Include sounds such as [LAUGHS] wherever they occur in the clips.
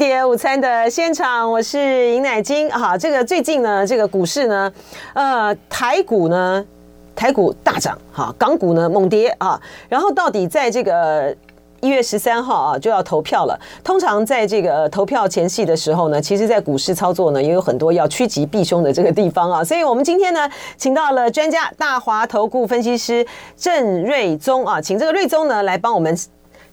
铁午餐的现场，我是尹乃金。哈，这个最近呢，这个股市呢，呃，台股呢，台股大涨，哈，港股呢猛跌啊。然后到底在这个一月十三号啊就要投票了。通常在这个投票前夕的时候呢，其实在股市操作呢也有很多要趋吉避凶的这个地方啊。所以我们今天呢，请到了专家大华投顾分析师郑瑞宗啊，请这个瑞宗呢来帮我们。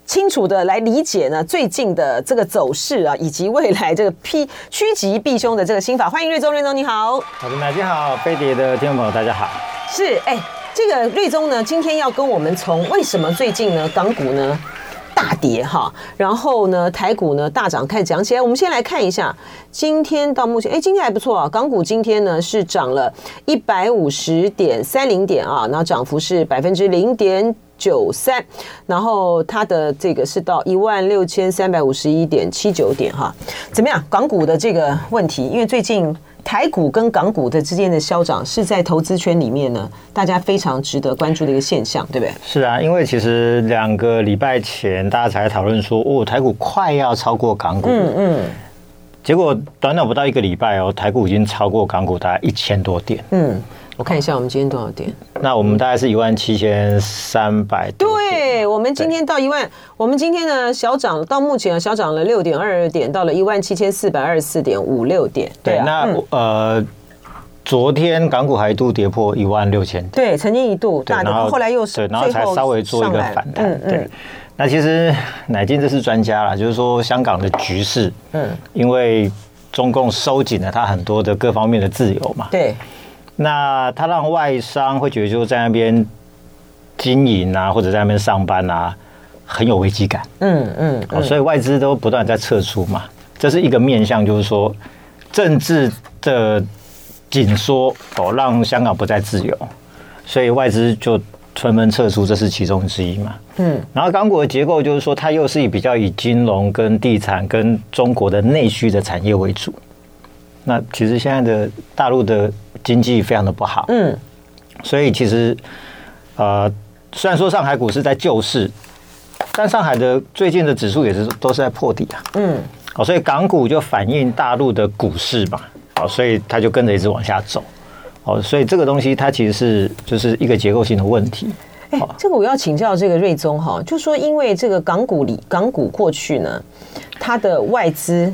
清楚的来理解呢，最近的这个走势啊，以及未来这个批 [LAUGHS] 趋吉避凶的这个心法。欢迎瑞宗，瑞宗你好。好的，大家好，飞碟的听众朋友大家好。是，哎，这个瑞宗呢，今天要跟我们从为什么最近呢港股呢大跌哈，然后呢台股呢大涨开始讲起来。我们先来看一下，今天到目前，哎，今天还不错啊，港股今天呢是涨了一百五十点三零点啊，然后涨幅是百分之零点。九三，然后它的这个是到一万六千三百五十一点七九点哈，怎么样？港股的这个问题，因为最近台股跟港股的之间的消长是在投资圈里面呢，大家非常值得关注的一个现象，对不对？是啊，因为其实两个礼拜前大家才讨论说，哦，台股快要超过港股，嗯嗯，结果短短不到一个礼拜哦，台股已经超过港股大概一千多点，嗯。我看一下，我们今天多少点？那我们大概是一万七千三百。对，我们今天到一万，我们今天呢小涨，到目前小涨了六点二二点，到了一万七千四百二十四点五六点。对，那、嗯、呃，昨天港股还一度跌破一万六千点，对，曾经一度大跌，后来又是，然后才稍微做一个反弹。嗯嗯。对，那其实乃金这是专家啦，就是说香港的局势，嗯，因为中共收紧了他很多的各方面的自由嘛，对。那他让外商会觉得就在那边经营啊，或者在那边上班啊，很有危机感。嗯嗯，哦，所以外资都不断在撤出嘛，这是一个面向，就是说政治的紧缩哦，让香港不再自由，所以外资就纷纷撤出，这是其中之一嘛。嗯，然后港股的结构就是说，它又是以比较以金融跟地产跟中国的内需的产业为主。那其实现在的大陆的经济非常的不好，嗯，所以其实，呃，虽然说上海股市在救市，但上海的最近的指数也是都是在破底啊，嗯，哦，所以港股就反映大陆的股市嘛，哦，所以它就跟着一直往下走，哦，所以这个东西它其实是就是一个结构性的问题。哎，这个我要请教这个瑞宗哈，就说因为这个港股里港股过去呢，它的外资。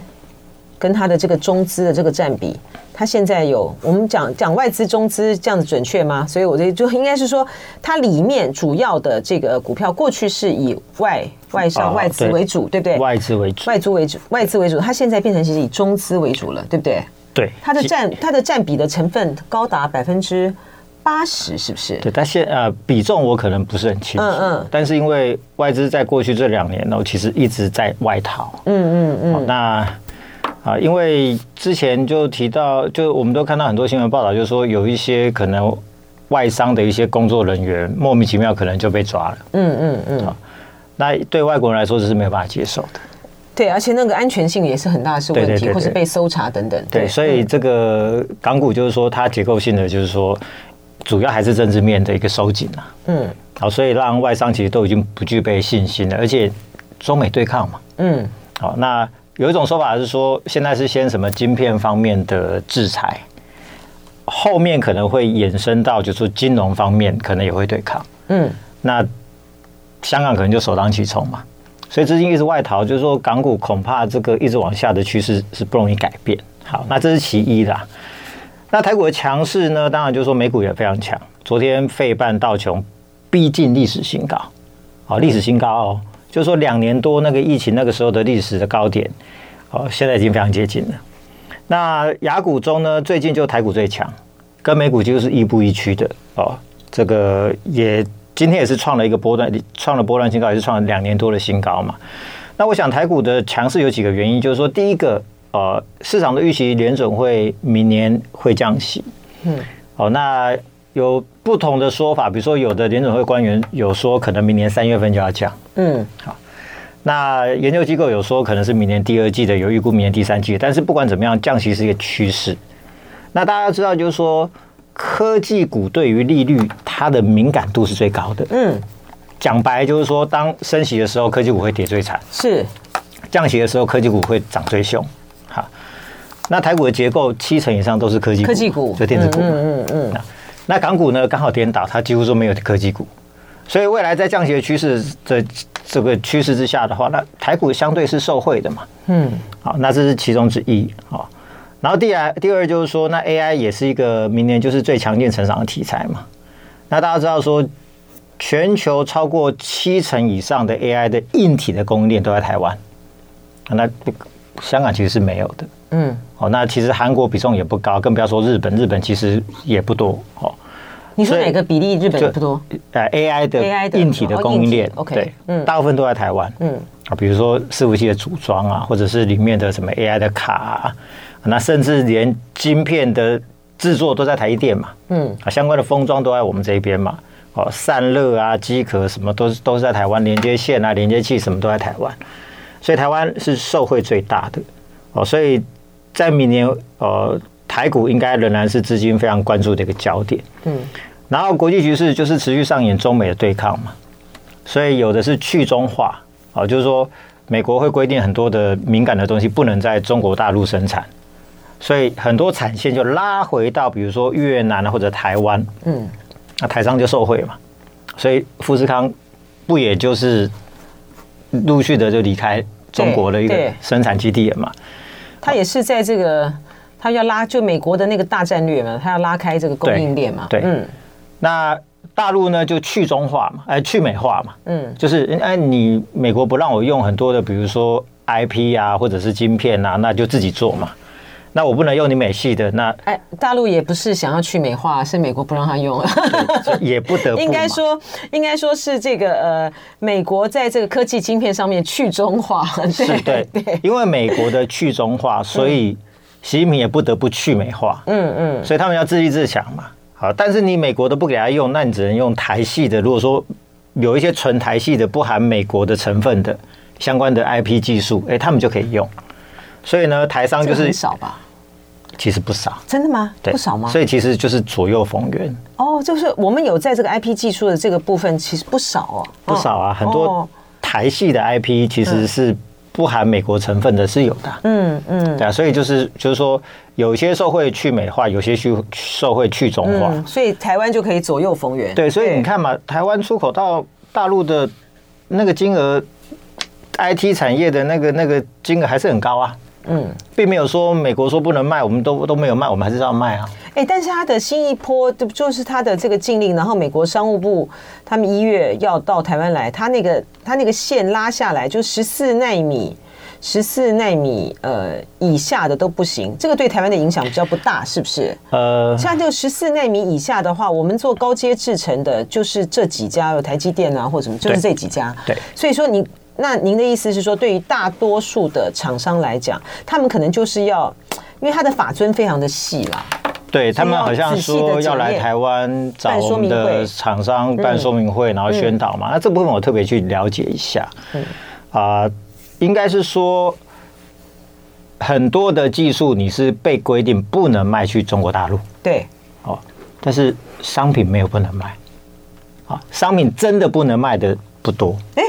跟它的这个中资的这个占比，它现在有我们讲讲外资中资这样子准确吗？所以我这就应该是说，它里面主要的这个股票过去是以外外商外资为主，对不对？外资为主，外资为主，外资为主。它现在变成其实以中资为主了，对不对？对，它的占它的占比的成分高达百分之八十，是不是？对，但现呃比重我可能不是很清楚，嗯嗯。但是因为外资在过去这两年呢，其实一直在外逃，嗯嗯嗯。那啊，因为之前就提到，就我们都看到很多新闻报道，就是说有一些可能外商的一些工作人员莫名其妙可能就被抓了。嗯嗯嗯。那对外国人来说，这是没有办法接受的。对，而且那个安全性也是很大的是问题，或是被搜查等等。对，所以这个港股就是说，它结构性的就是说，主要还是政治面的一个收紧啊。嗯。好，所以让外商其实都已经不具备信心了，而且中美对抗嘛。嗯。好，那。有一种说法是说，现在是先什么晶片方面的制裁，后面可能会衍生到，就是说金融方面可能也会对抗。嗯，那香港可能就首当其冲嘛，所以资金一直外逃，就是说港股恐怕这个一直往下的趋势是不容易改变。好，那这是其一的。那台股的强势呢？当然就是说美股也非常强，昨天费半道琼逼近历史新高，好，历史新高哦。就是说，两年多那个疫情那个时候的历史的高点，哦，现在已经非常接近了。那雅股中呢，最近就台股最强，跟美股几乎是亦步亦趋的哦。这个也今天也是创了一个波段，创了波段新高，也是创了两年多的新高嘛。那我想台股的强势有几个原因，就是说，第一个，呃，市场的预期联准会明年会降息，嗯，哦，那。有不同的说法，比如说有的联准会官员有说可能明年三月份就要降，嗯，好，那研究机构有说可能是明年第二季的，有预估明年第三季，但是不管怎么样，降息是一个趋势。那大家要知道，就是说科技股对于利率它的敏感度是最高的，嗯，讲白就是说，当升息的时候，科技股会跌最惨，是。降息的时候，科技股会涨最凶。好，那台股的结构七成以上都是科技股，科技股就电子股嘛。嗯嗯嗯。那港股呢，刚好颠倒，它几乎说没有科技股，所以未来在降息的趋势的这个趋势之下的话，那台股相对是受惠的嘛。嗯。好，那这是其中之一。好，然后第二第二就是说，那 AI 也是一个明年就是最强劲成长的题材嘛。那大家知道说，全球超过七成以上的 AI 的硬体的供应链都在台湾，那香港其实是没有的。嗯，哦，那其实韩国比重也不高，更不要说日本，日本其实也不多。哦，你说哪个比例？日本也不多？呃，AI 的 AI 的硬体的供应链，OK，对，嗯，大部分都在台湾。嗯，啊，比如说伺服器的组装啊，或者是里面的什么 AI 的卡啊，那甚至连晶片的制作都在台积电嘛。嗯，啊，相关的封装都在我们这边嘛。哦，散热啊，机壳什么都是都是在台湾，连接线啊，连接器什么都在台湾，所以台湾是受惠最大的。哦，所以在明年，呃，台股应该仍然是资金非常关注的一个焦点。嗯，然后国际局势就是持续上演中美的对抗嘛，所以有的是去中化，哦，就是说美国会规定很多的敏感的东西不能在中国大陆生产，所以很多产线就拉回到比如说越南啊或者台湾。嗯。那台商就受惠嘛，所以富士康不也就是陆续的就离开中国的一个生产基地了嘛？他也是在这个他要拉就美国的那个大战略嘛，他要拉开这个供应链嘛。对，嗯。那大陆呢就去中化嘛，哎，去美化嘛。嗯，就是哎，你美国不让我用很多的，比如说 IP 啊，或者是晶片啊，那就自己做嘛。那我不能用你美系的，那哎，大陆也不是想要去美化，是美国不让他用了，也不得不。[LAUGHS] 应该说，应该说是这个呃，美国在这个科技晶片上面去中化，是对对，因为美国的去中化，所以习近平也不得不去美化，嗯嗯，所以他们要自立自强嘛。好，但是你美国都不给他用，那你只能用台系的。如果说有一些纯台系的，不含美国的成分的相关的 IP 技术，哎，他们就可以用。所以呢，台商就是少吧。其实不少，真的吗？对，不少吗？所以其实就是左右逢源。哦，就是我们有在这个 IP 技术的这个部分，其实不少哦，不少啊，很多台系的 IP 其实是不含美国成分的，是有的。嗯嗯，对啊，所以就是就是说，有些受会去美化，有些去受会去中化，所以台湾就可以左右逢源。对，所以你看嘛，台湾出口到大陆的那个金额，IT 产业的那个那个金额还是很高啊。嗯，并没有说美国说不能卖，我们都都没有卖，我们还是要卖啊。哎、欸，但是它的新一波，就是它的这个禁令，然后美国商务部他们一月要到台湾来，他那个他那个线拉下来，就十四纳米、十四纳米呃以下的都不行。这个对台湾的影响比较不大，是不是？呃，像就十四纳米以下的话，我们做高阶制程的，就是这几家，有台积电啊，或者什么，就是这几家。对，对所以说你。那您的意思是说，对于大多数的厂商来讲，他们可能就是要，因为他的法尊非常的细啦。对他们好像说要来台湾找我们的厂商办说明会，然后宣导嘛。那这部分我特别去了解一下。嗯啊，应该是说很多的技术你是被规定不能卖去中国大陆。对。哦，但是商品没有不能卖。啊，商品真的不能卖的不多。哎。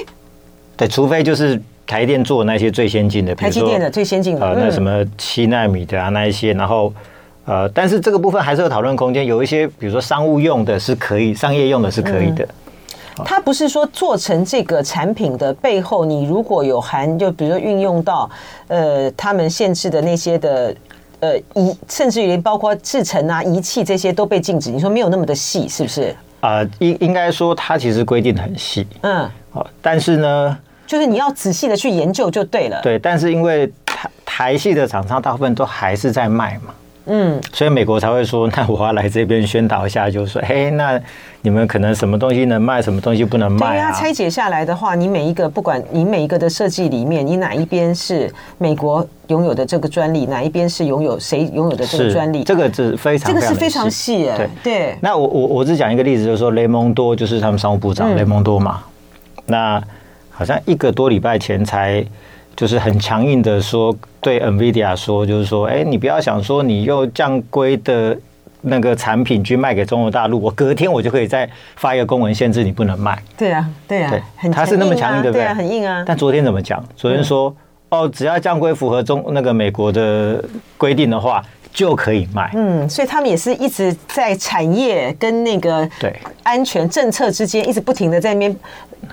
对，除非就是台电做那些最先进的，台积电的最先进的，呃，那什么七纳米的啊，那一些，然后呃，但是这个部分还是有讨论空间。有一些，比如说商务用的是可以，商业用的是可以的。它不是说做成这个产品的背后，你如果有含，就比如说运用到呃，他们限制的那些的呃仪，甚至于连包括制程啊、仪器这些都被禁止。你说没有那么的细，是不是？啊，应应该说它其实规定很细，嗯，好，但是呢，就是你要仔细的去研究就对了。对，但是因为台台系的厂商大部分都还是在卖嘛。嗯，所以美国才会说，那我要来这边宣导一下，就是说，嘿，那你们可能什么东西能卖，什么东西不能卖啊？对啊，拆解下来的话，你每一个不管你每一个的设计里面，你哪一边是美国拥有的这个专利，哪一边是拥有谁拥有的这个专利？这个是非常，这个是非常细哎。对对。那我我我只讲一个例子，就是说雷蒙多就是他们商务部长、嗯、雷蒙多嘛，那好像一个多礼拜前才。就是很强硬的说，对 NVIDIA 说，就是说，哎，你不要想说你用降规的那个产品去卖给中国大陆，我隔天我就可以再发一个公文限制你不能卖。对啊，对啊，对，他是那么强硬，对不对？很硬啊。但昨天怎么讲？昨天说哦，只要降规符合中那个美国的规定的话，就可以卖。嗯，所以他们也是一直在产业跟那个对安全政策之间一直不停的在那边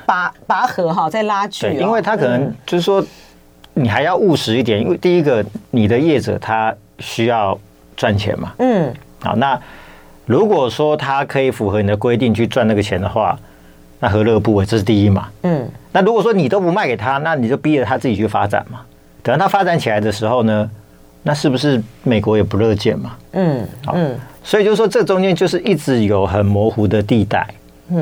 拔拔河哈，在拉锯。因为他可能就是说，你还要务实一点，因为第一个你的业者他需要赚钱嘛。嗯，好，那如果说他可以符合你的规定去赚那个钱的话，那何乐不为？这是第一嘛。嗯。那如果说你都不卖给他，那你就逼着他自己去发展嘛。等到他发展起来的时候呢，那是不是美国也不乐见嘛？嗯，好，所以就是说，这中间就是一直有很模糊的地带。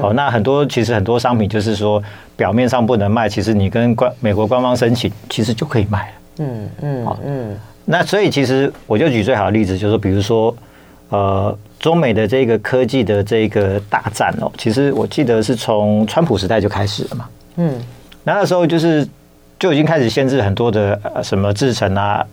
哦，那很多其实很多商品就是说表面上不能卖，其实你跟官美国官方申请，其实就可以卖了。嗯嗯，好嗯。那所以其实我就举最好的例子，就是说，比如说呃，中美的这个科技的这个大战哦，其实我记得是从川普时代就开始了嘛。嗯，那那时候就是就已经开始限制很多的什么制程啊、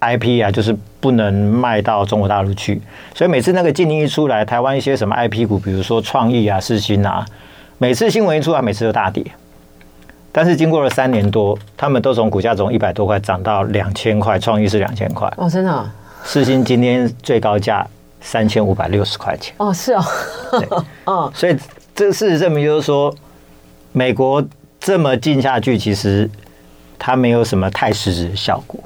IP 啊，就是不能卖到中国大陆去。所以每次那个禁令一出来，台湾一些什么 IP 股，比如说创意啊、世新啊，每次新闻一出来，每次都大跌。但是经过了三年多，他们都从股价从一百多块涨到两千块，创意是两千块。哦，真的啊？世新今天最高价三千五百六十块钱。哦，是哦。[LAUGHS] 哦，所以这事实证明就是说，美国。这么进下去，其实它没有什么太实质的效果。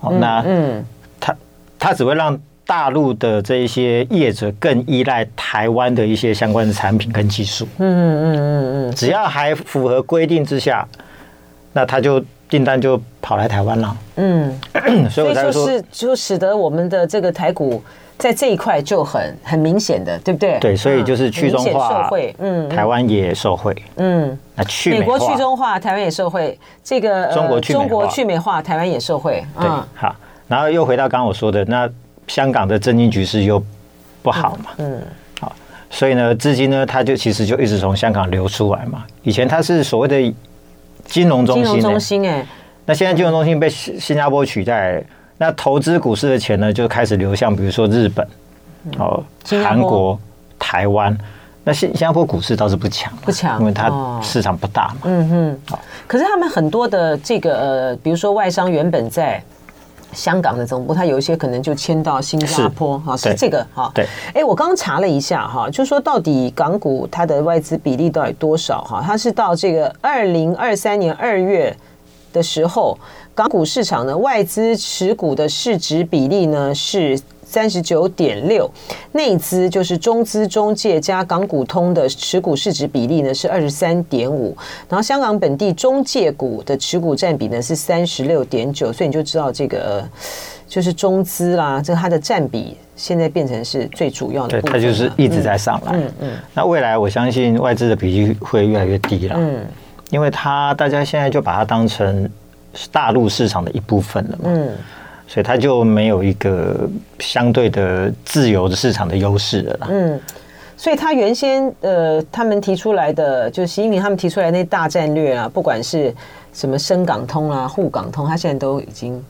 好，那嗯，它它只会让大陆的这一些业者更依赖台湾的一些相关的产品跟技术。嗯嗯嗯嗯嗯，只要还符合规定之下，那他就订单就跑来台湾了。嗯，[CLEARS THROAT] 所以就是就使得我们的这个台股。在这一块就很很明显的，对不对？对，所以就是去中化，嗯，台湾也受惠，嗯，那去美国去中化，台湾也受惠，这个中国中国去美化，台湾也受惠，对，好，然后又回到刚刚我说的，那香港的政经局势又不好嘛，嗯，好，所以呢，资金呢，它就其实就一直从香港流出来嘛，以前它是所谓的金融中心，金融中心，哎，那现在金融中心被新加坡取代。那投资股市的钱呢，就开始流向，比如说日本、哦，韩国、台湾。那新新加坡股市倒是不强，不强，因为它市场不大嘛。嗯哼。好，可是他们很多的这个呃，比如说外商原本在香港的总部，它有一些可能就迁到新加坡，哈，是这个哈。对。哎，我刚刚查了一下哈，就说到底港股它的外资比例到底多少哈？它是到这个二零二三年二月的时候。港股市场呢，外资持股的市值比例呢是三十九点六，内资就是中资中介加港股通的持股市值比例呢是二十三点五，然后香港本地中介股的持股占比呢是三十六点九，所以你就知道这个就是中资啦，这个它的占比现在变成是最主要的，对，它就是一直在上来。嗯嗯，嗯，那未来我相信外资的比例会越来越低了，嗯，因为它大家现在就把它当成。是大陆市场的一部分了嘛？嗯，所以它就没有一个相对的自由的市场的优势了啦。嗯，所以他原先呃，他们提出来的，就是习近平他们提出来的那大战略啊，不管是什么深港通啊、沪港通，他现在都已经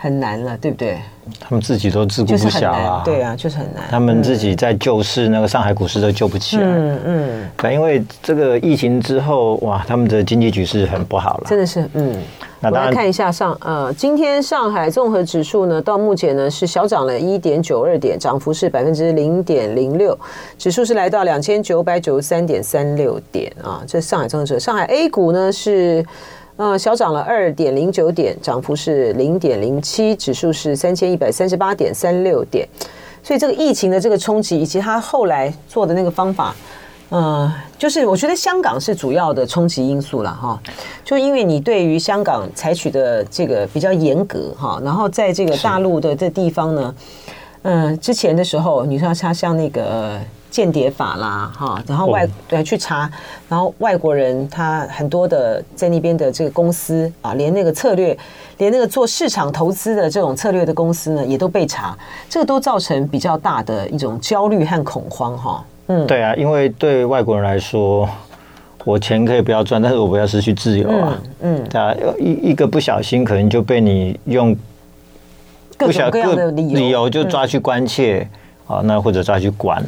很难了，对不对？他们自己都自顾不暇啊，对啊，就是很难。他们自己在救市，那个上海股市都救不起来。嗯嗯，对，因为这个疫情之后，哇，他们的经济局势很不好了，真的是，嗯。我来看一下上呃，今天上海综合指数呢，到目前呢是小涨了一点九二点，涨幅是百分之零点零六，指数是来到两千九百九十三点三六点啊。这上海综合指数，上海 A 股呢是呃小涨了二点零九点，涨幅是零点零七，指数是三千一百三十八点三六点。所以这个疫情的这个冲击，以及他后来做的那个方法。嗯，就是我觉得香港是主要的冲击因素了哈，就因为你对于香港采取的这个比较严格哈，然后在这个大陆的这地方呢，嗯，之前的时候你说他像那个间谍法啦哈，然后外对去查，然后外国人他很多的在那边的这个公司啊，连那个策略，连那个做市场投资的这种策略的公司呢，也都被查，这个都造成比较大的一种焦虑和恐慌哈。嗯，对啊，因为对外国人来说，我钱可以不要赚，但是我不要失去自由啊。嗯，对啊，一一个不小心，可能就被你用各种各样的理由就抓去关切啊，那或者抓去关。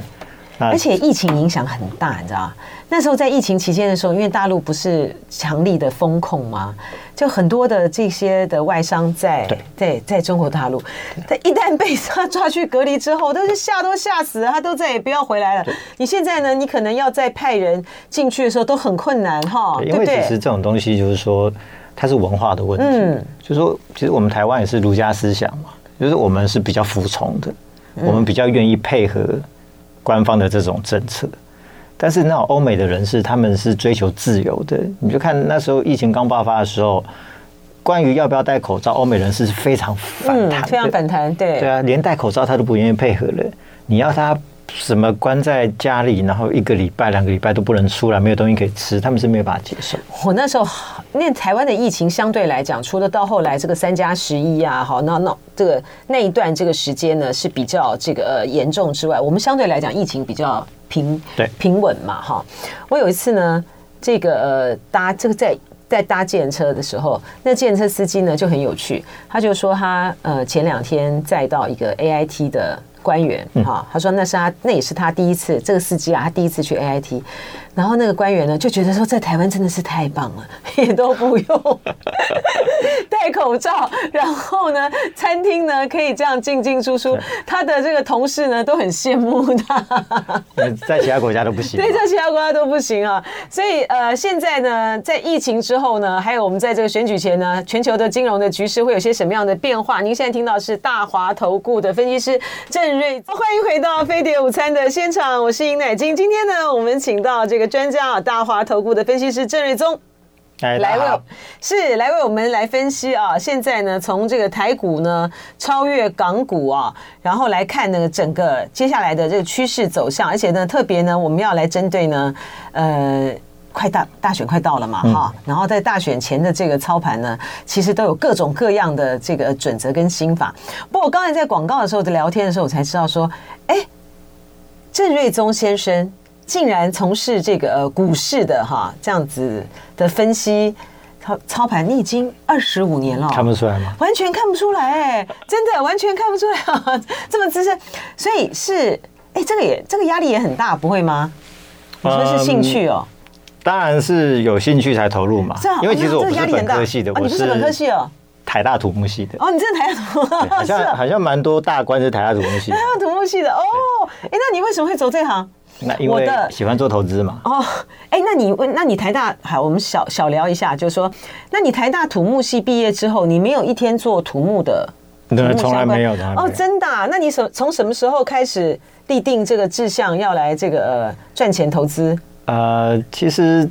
而且疫情影响很大，你知道？那时候在疫情期间的时候，因为大陆不是强力的风控吗？就很多的这些的外商在在在中国大陆，他一旦被他抓去隔离之后，都是吓都吓死了，他都再也不要回来了。你现在呢？你可能要再派人进去的时候都很困难哈。对，因为其实这种东西就是说，它是文化的问题。嗯，就是说，其实我们台湾也是儒家思想嘛，就是我们是比较服从的，我们比较愿意配合。官方的这种政策，但是那种欧美的人士，他们是追求自由的。你就看那时候疫情刚爆发的时候，关于要不要戴口罩，欧美人士是非常反弹，非常反弹。对，对啊，连戴口罩他都不愿意配合了。你要他什么关在家里，然后一个礼拜、两个礼拜都不能出来，没有东西可以吃，他们是没有办法接受。我那时候，那台湾的疫情相对来讲，除了到后来这个三加十一啊，好，那那这个那一段这个时间呢是比较这个呃严重之外，我们相对来讲疫情比较平对平稳嘛，哈。我有一次呢，这个呃搭这个在在搭计程车的时候，那计程车司机呢就很有趣，他就说他呃前两天载到一个 AIT 的。官员哈，他说那是他，那也是他第一次，这个司机啊，他第一次去 AIT。然后那个官员呢就觉得说，在台湾真的是太棒了，[LAUGHS] 也都不用 [LAUGHS] 戴口罩，然后呢，餐厅呢可以这样进进出出，他的这个同事呢都很羡慕他。[LAUGHS] 在其他国家都不行，对，在其他国家都不行啊。所以呃，现在呢，在疫情之后呢，还有我们在这个选举前呢，全球的金融的局势会有些什么样的变化？您现在听到是大华投顾的分析师郑瑞，欢迎回到飞碟午餐的现场，我是尹乃金。今天呢，我们请到这个。专家啊，大华投顾的分析师郑瑞宗来为是来为我们来分析啊。现在呢，从这个台股呢超越港股啊，然后来看那个整个接下来的这个趋势走向，而且呢，特别呢，我们要来针对呢，呃，快大大选快到了嘛哈，然后在大选前的这个操盘呢，其实都有各种各样的这个准则跟心法。不过我刚才在广告的时候在聊天的时候，我才知道说，哎，郑瑞宗先生。竟然从事这个呃股市的哈这样子的分析操操盘，你已经二十五年了，看不出来吗？完全看不出来，哎，真的完全看不出来啊，这么资深，所以是哎，这个也这个压力也很大，不会吗？你说是兴趣哦？当然是有兴趣才投入嘛，因为其实我不是本科系的，你不是本科系哦，台大土木系的哦，你真的台大土木，好像 [LAUGHS] 好像蛮多大官是台大土木系，台大土木系的哦，哎，那你为什么会走这行？那因为喜欢做投资嘛。哦，哎，那你问，那你台大好，我们小小聊一下，就是说，那你台大土木系毕业之后，你没有一天做土木的？对，从来没有的。哦，真的？那你什从什么时候开始立定这个志向，要来这个呃赚钱投资？呃，其实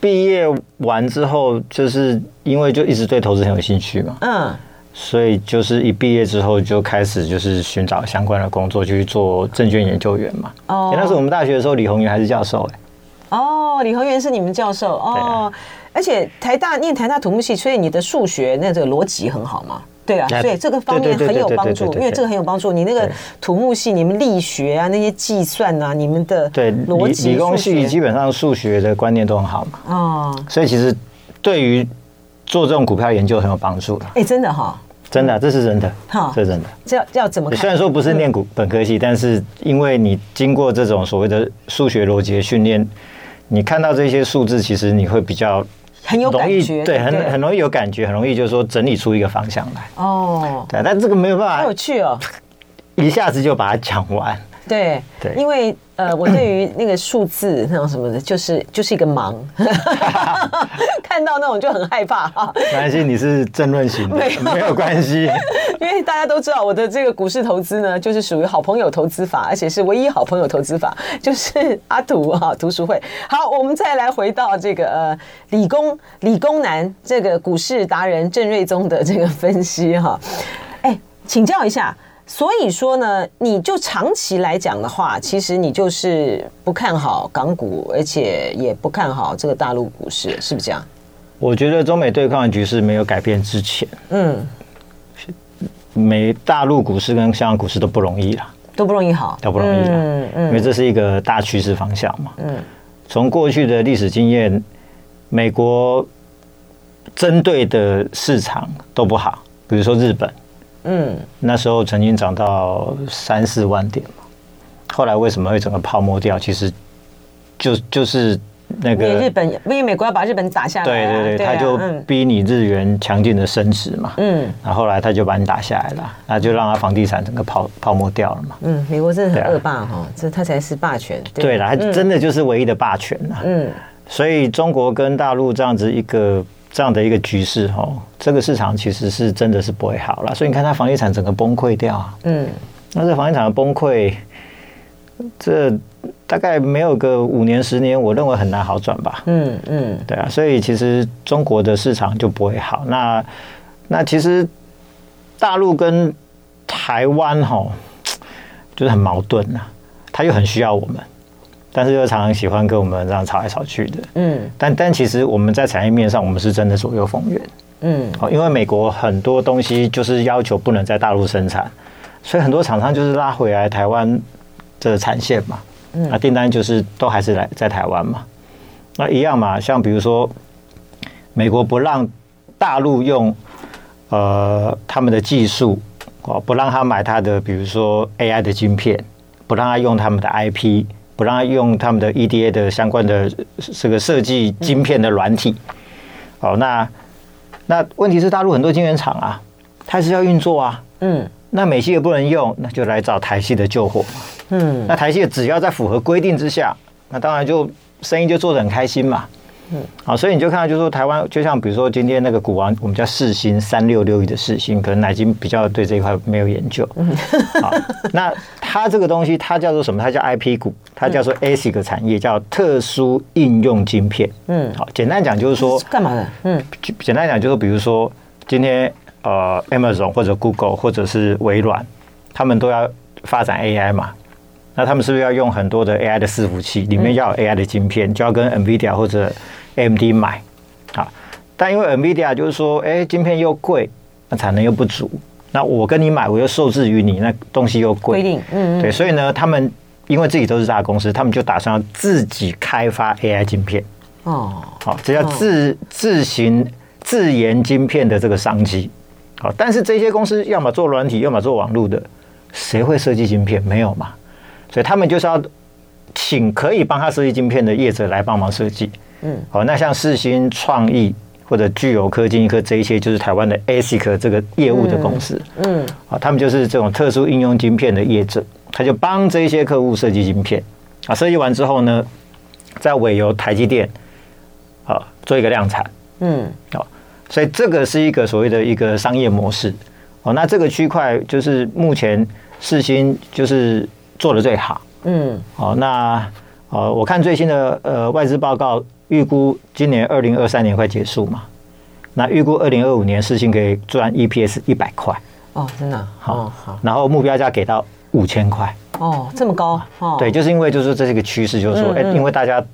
毕业完之后，就是因为就一直对投资很有兴趣嘛。嗯。所以就是一毕业之后就开始就是寻找相关的工作，就去做证券研究员嘛。哦，那时候我们大学的时候，李宏源还是教授哎。哦，李宏源是你们教授哦，而且台大念台大土木系，所以你的数学那这个逻辑很好嘛？对啊，所以这个方面很有帮助，因为这个很有帮助。你那个土木系，你们力学啊，那些计算啊，你们的对逻辑，理工系基本上数学的观念都很好嘛。哦，所以其实对于做这种股票研究很有帮助的。哎，真的哈。真的，这是真的，哈，这是真的。这要要怎么看？虽然说不是念股本科系，但是因为你经过这种所谓的数学逻辑的训练，你看到这些数字，其实你会比较很有感觉，对，很很容易有感觉，很容易就是说整理出一个方向来。哦，对，但这个没有办法，好有趣哦，[LAUGHS] 一下子就把它讲完。对对，因为呃，我对于那个数字那种什么的，就是就是一个盲，[LAUGHS] 看到那种就很害怕哈。没关系，你是政论型的，没有没有关系。因为大家都知道我的这个股市投资呢，就是属于好朋友投资法，而且是唯一好朋友投资法，就是 [LAUGHS] 阿土哈读书会。好，我们再来回到这个呃理工理工男这个股市达人郑瑞宗的这个分析哈。哎，请教一下。所以说呢，你就长期来讲的话，其实你就是不看好港股，而且也不看好这个大陆股市，是不是这样？我觉得中美对抗的局势没有改变之前，嗯，美大陆股市跟香港股市都不容易了，都不容易好，都不容易了，嗯嗯，因为这是一个大趋势方向嘛，嗯，从过去的历史经验，美国针对的市场都不好，比如说日本。嗯，那时候曾经涨到三四万点。嘛，后来为什么会整个泡沫掉？其实就就是。那个日本，因为美国要把日本打下来，对对对，他就逼你日元强劲的升值嘛，嗯，然后后来他就把你打下来了，那就让他房地产整个泡泡沫掉了嘛，嗯，美国真的很恶霸哈，这他才是霸权，对。了，他真的就是唯一的霸权呐，嗯，所以中国跟大陆这样子一个这样的一个局势哈，这个市场其实是真的是不会好了，所以你看它房地产整个崩溃掉，嗯，那这房地产的崩溃，这。大概没有个五年十年，我认为很难好转吧。嗯嗯，对啊，所以其实中国的市场就不会好。那那其实大陆跟台湾哈，就是很矛盾呐。他又很需要我们，但是又常常喜欢跟我们这样吵来吵去的。嗯，但但其实我们在产业面上，我们是真的左右逢源。嗯，哦，因为美国很多东西就是要求不能在大陆生产，所以很多厂商就是拉回来台湾的产线嘛。嗯那订单就是都还是来在台湾嘛，那一样嘛，像比如说，美国不让大陆用呃他们的技术哦，不让他买他的比如说 AI 的晶片，不让他用他们的 IP，不让他用他们的 EDA 的相关的这个设计晶片的软体。哦，那那问题是大陆很多晶圆厂啊，它是要运作啊，嗯，那美系也不能用，那就来找台系的救火嘛。嗯，那台系只要在符合规定之下，那当然就生意就做得很开心嘛。嗯，好，所以你就看到，就是说台湾，就像比如说今天那个股王，我们叫世星三六六一的世星，可能乃菁比较对这一块没有研究。嗯，好，那它这个东西，它叫做什么？它叫 IP 股，它叫做 ASIC 产业，叫特殊应用晶片。嗯，好，简单讲就是说干嘛的？嗯，简单讲就是比如说今天呃，Amazon 或者 Google 或者是微软，他们都要发展 AI 嘛。那他们是不是要用很多的 AI 的伺服器？里面要有 AI 的晶片，就要跟 NVIDIA 或者 AMD 买啊？但因为 NVIDIA 就是说，哎，晶片又贵，那产能又不足，那我跟你买，我又受制于你，那东西又贵，规定，嗯，对，所以呢，他们因为自己都是大公司，他们就打算要自己开发 AI 晶片。哦，好，这叫自自行自研晶片的这个商机。好，但是这些公司要么做软体，要么做网络的，谁会设计晶片？没有嘛？所以他们就是要请可以帮他设计晶片的业者来帮忙设计。嗯，好，那像世新创意或者聚友科、晶心科这一些，就是台湾的 ASIC 这个业务的公司。嗯，啊，他们就是这种特殊应用晶片的业者，他就帮这些客户设计晶片。啊，设计完之后呢，再委由台积电啊做一个量产。嗯，好，所以这个是一个所谓的一个商业模式。哦，那这个区块就是目前世新就是。做的最好，嗯，好，那呃，我看最新的呃外资报告，预估今年二零二三年快结束嘛，那预估二零二五年世芯可以赚 EPS 一百块，哦，真的，好，好，然后目标价给到五千块，哦，这么高，哦，对，就是因为就是这是一个趋势，就是说，哎，因为大家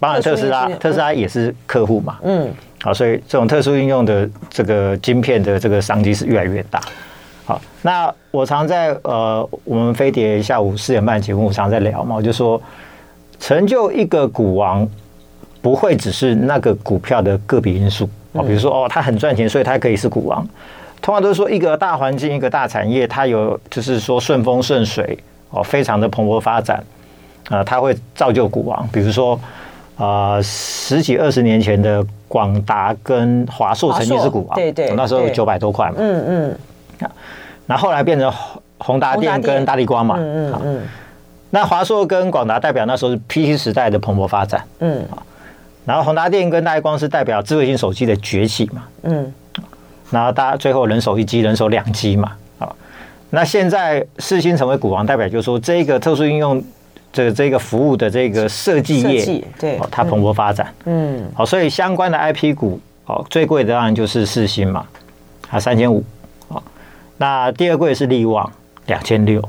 当然特斯拉，特斯拉也是客户嘛，嗯，好，所以这种特殊应用的这个晶片的这个商机是越来越大。好，那我常在呃，我们飞碟下午四点半节目，我常在聊嘛，我就说，成就一个股王，不会只是那个股票的个别因素啊，比如说哦，它很赚钱，所以它可以是股王。通常都是说一个大环境，一个大产业，它有就是说顺风顺水哦，非常的蓬勃发展啊，它会造就股王。比如说啊，十几二十年前的广达跟华硕曾经是股王，对对，那时候九百多块嘛，嗯嗯。那后来变成宏达电跟大力光嘛，嗯嗯嗯。那华硕跟广达代表那时候是 PC 时代的蓬勃发展，嗯。然后宏达电跟大立光是代表智慧型手机的崛起嘛，嗯。然后大家最后人手一机，人手两机嘛，啊。那现在四星成为股王，代表就是说这个特殊应用这这个服务的这个设计业，对，它蓬勃发展，嗯。好，所以相关的 IP 股，哦，最贵的当然就是四星嘛，啊，三千五。那第二贵是力旺两千六，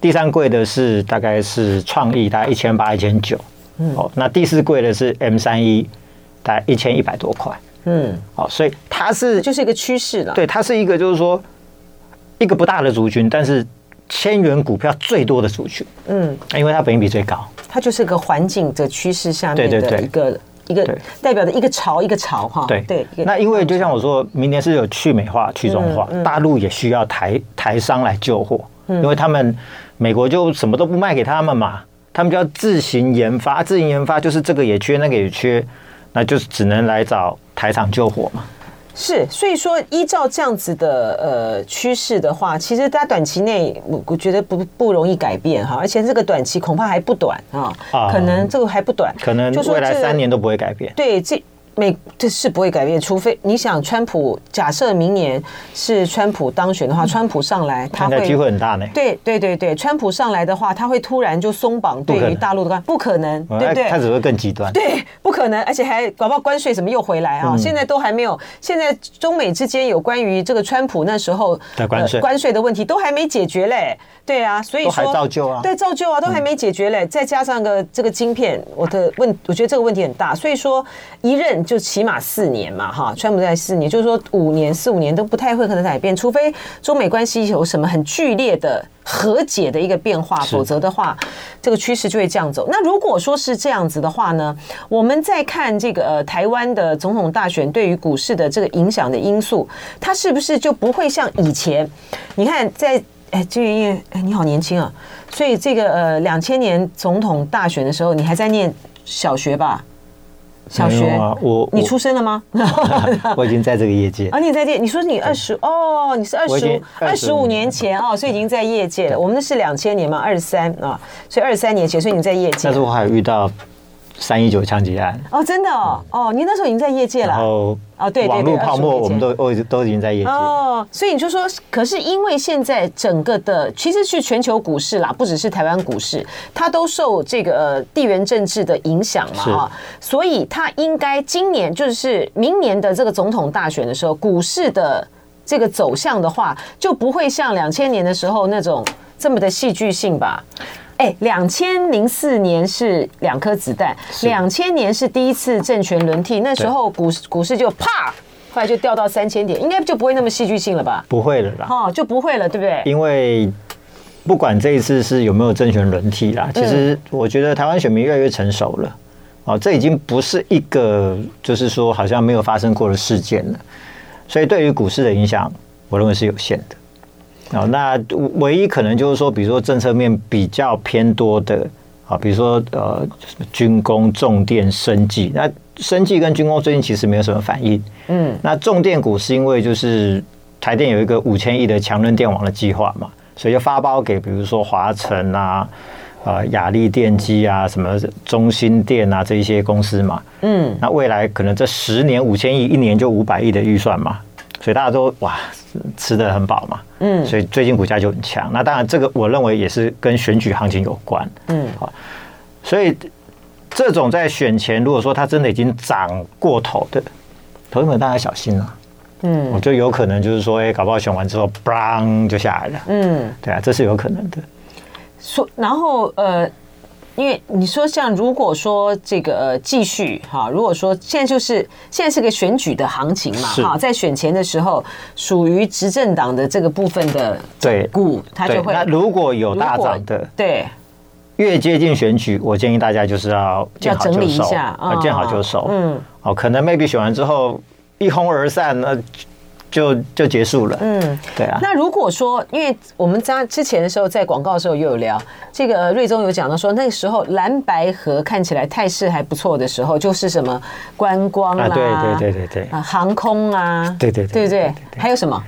第三贵的是大概是创意，大概一千八一千九，嗯，哦，那第四贵的是 M 三一，大概一千一百多块，嗯，好，所以它是就是一个趋势了，对，它是一个就是说一个不大的族群，但是千元股票最多的族群，嗯，因为它本益比最高，它就是个环境的趋势下面的一个。一个代表的一个潮，一个潮哈。对对。那因为就像我说，明年是有去美化、去中化，大陆也需要台台商来救火，因为他们美国就什么都不卖给他们嘛，他们就要自行研发，自行研发就是这个也缺，那个也缺，那就是只能来找台厂救火嘛。是，所以说依照这样子的呃趋势的话，其实它短期内，我我觉得不不容易改变哈，而且这个短期恐怕还不短啊，可能这个还不短，可能未来三年都不会改变。对，这。美这是不会改变，除非你想川普假设明年是川普当选的话，川普上来，他会机会很大呢。对对对对，川普上来的话，他会突然就松绑对于大陆的关，不可能，对不对？他只会更极端。对，不可能，而且还搞不好关税什么又回来啊！现在都还没有，现在中美之间有关于这个川普那时候的关税关税的问题都还没解决嘞。对啊，所以说还造旧啊，对，照旧啊，都还没解决嘞。再加上个这个晶片，我的问，我觉得这个问题很大。所以说一任就起码四。年嘛，哈，川普在四年，就是说五年、四五年都不太会可能改变，除非中美关系有什么很剧烈的和解的一个变化，否则的话，这个趋势就会这样走。那如果说是这样子的话呢，我们再看这个呃台湾的总统大选对于股市的这个影响的因素，它是不是就不会像以前？你看在，哎，这个因为哎你好年轻啊，所以这个呃两千年总统大选的时候，你还在念小学吧？小学，啊、我你出生了吗？[LAUGHS] 我已经在这个业界啊，你在这，你说你二十哦，你是二十二十五年前哦，所以已经在业界了。我们那是两千年嘛，二十三啊，所以二十三年前，所以你在业界。但是我还有遇到。三一九枪击案。哦，真的哦，哦，你那时候已经在业界了，哦，对，网络泡沫我们都都都已经在业界。哦，所以你就说，可是因为现在整个的其实是全球股市啦，不只是台湾股市，它都受这个地缘政治的影响嘛，啊，所以它应该今年就是明年的这个总统大选的时候，股市的这个走向的话，就不会像两千年的时候那种这么的戏剧性吧。哎，两千零四年是两颗子弹，两千年是第一次政权轮替，那时候股市股市就啪，后来就掉到三千点，应该就不会那么戏剧性了吧？不会了啦，哦，就不会了，对不对？因为不管这一次是有没有政权轮替啦，其实我觉得台湾选民越来越成熟了，哦，这已经不是一个就是说好像没有发生过的事件了，所以对于股市的影响，我认为是有限的。哦，那唯一可能就是说，比如说政策面比较偏多的，啊，比如说呃，军工、重电、生技。那生技跟军工最近其实没有什么反应。嗯，那重电股是因为就是台电有一个五千亿的强韧电网的计划嘛，所以就发包给比如说华晨啊、呃亚力电机啊、什么中心电啊这一些公司嘛。嗯，那未来可能这十年五千亿，一年就五百亿的预算嘛，所以大家都哇。吃的很饱嘛，嗯，所以最近股价就很强。那当然，这个我认为也是跟选举行情有关，嗯，好，所以这种在选前，如果说它真的已经涨过头的，投资者大家小心了，嗯，我就有可能就是说，哎，搞不好选完之后，嘣就下来了，嗯，对啊，这是有可能的。说，然后呃。因为你说像如果说这个呃继续哈，如果说现在就是现在是个选举的行情嘛哈，在选前的时候，属于执政党的这个部分的对股，它就会。那如果有大涨的，对，越接近选举，我建议大家就是要见好就收，要整理一下，见好就收。嗯，哦，可能 maybe 选完之后一哄而散，那。就就结束了。嗯，对啊。那如果说，因为我们在之前的时候，在广告的时候又有聊，这个瑞中有讲到说，那个时候蓝白河看起来态势还不错的时候，就是什么观光啊，对对对对对，啊，航空啊，对对对对对，还有什么？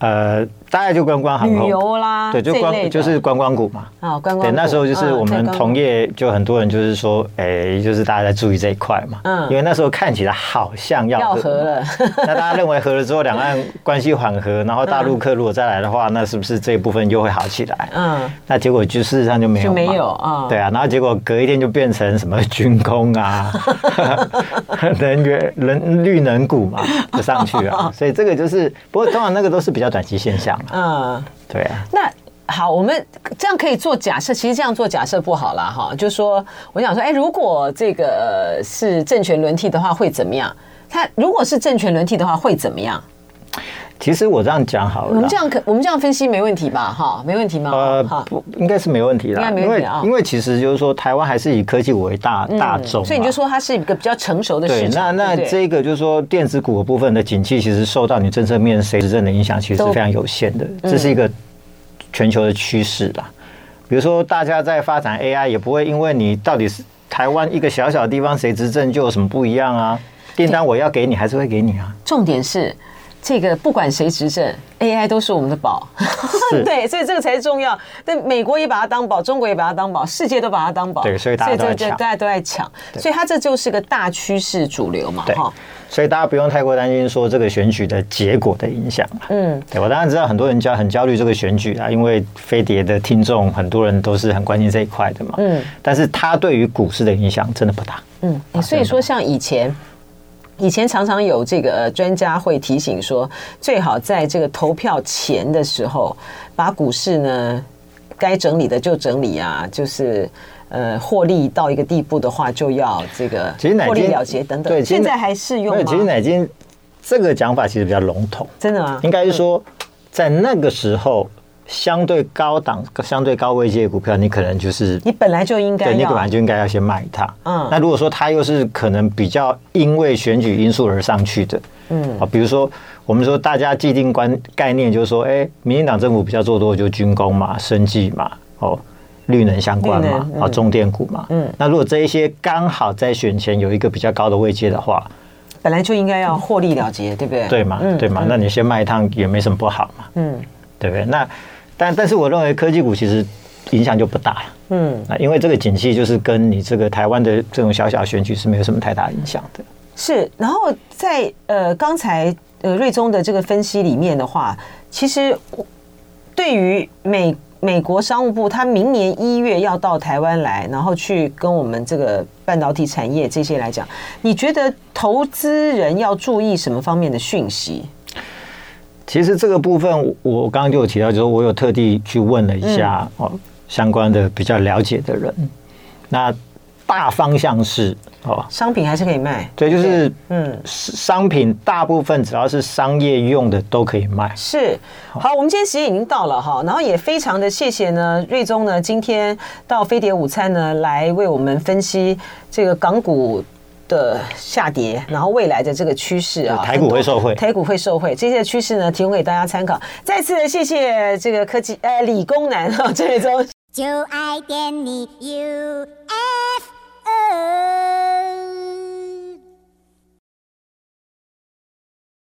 呃。大概就观光航空旅游啦，对，就观就是观光股嘛。啊，观光。对，那时候就是我们同业就很多人就是说，哎，就是大家在注意这一块嘛。嗯。因为那时候看起来好像要合了。[LAUGHS] 那大家认为合了之后，两岸关系缓和，然后大陆客如果再来的话，那是不是这一部分又会好起来？嗯。那结果就事实上就没有。就没有啊。对啊，然后结果隔一天就变成什么军工啊，[LAUGHS] 能源、能绿能股嘛，就上去了。[LAUGHS] 所以这个就是，不过通常那个都是比较短期现象。嗯，对啊。那好，我们这样可以做假设，其实这样做假设不好啦，哈。就是说，我想说，哎，如果这个是政权轮替的话，会怎么样？他如果是政权轮替的话，会怎么样？其实我这样讲好了，我们这样可我们这样分析没问题吧？哈，没问题吗？呃，不，应该是没问题的，因为因为其实就是说，台湾还是以科技股为大大众，所以你就说它是一个比较成熟的市场。那那这个就是说，电子股的部分的景气，其实受到你政策面谁执政的影响，其实是非常有限的，这是一个全球的趋势啦。比如说大家在发展 AI，也不会因为你到底是台湾一个小小的地方谁执政就有什么不一样啊？订单我要给你，还是会给你啊？重点是。这个不管谁执政，AI 都是我们的宝，[LAUGHS] 对，所以这个才是重要。但美国也把它当宝，中国也把它当宝，世界都把它当宝，对，所以大家都在抢，大家都在抢，所以它这就是个大趋势主流嘛，哈。所以大家不用太过担心说这个选举的结果的影响。嗯，对，我当然知道很多人焦很焦虑这个选举啊，因为飞碟的听众很多人都是很关心这一块的嘛。嗯，但是它对于股市的影响真的不大。嗯，所以说像以前。以前常常有这个专家会提醒说，最好在这个投票前的时候，把股市呢该整理的就整理啊，就是呃获利到一个地步的话，就要这个获利了结等等。对，现在还适用吗？其实乃金这个讲法其实比较笼统，真的吗？应该是说在那个时候。相对高档、相对高位阶的股票，你可能就是你本来就应该，对，你本来就应该要先卖它。嗯，那如果说它又是可能比较因为选举因素而上去的，嗯，啊，比如说我们说大家既定观概念就是说，哎，民进党政府比较做多的就军工嘛、生技嘛、哦，绿能相关嘛，啊，重电股嘛，嗯，那如果这一些刚好在选前有一个比较高的位阶的话，本来就应该要获利了结，对不对？对嘛，对嘛，那你先卖一趟也没什么不好嘛，嗯，对不对？那但但是我认为科技股其实影响就不大，嗯，啊，因为这个景气就是跟你这个台湾的这种小小选举是没有什么太大影响的。是，然后在呃刚才呃瑞宗的这个分析里面的话，其实对于美美国商务部，他明年一月要到台湾来，然后去跟我们这个半导体产业这些来讲，你觉得投资人要注意什么方面的讯息？其实这个部分，我刚刚就有提到，就是我有特地去问了一下哦，相关的比较了解的人。那大方向是哦，商品还是可以卖。对，就是嗯，商品大部分只要是商业用的都可以卖。是，好，我们今天时间已经到了哈，然后也非常的谢谢呢，瑞宗呢今天到飞碟午餐呢来为我们分析这个港股的下跌然后未来的这个趋势啊台股会受惠。台股会受惠这些趋势呢提供给大家参考。再次谢谢这个科技呃理工男这一周就爱点你 ufo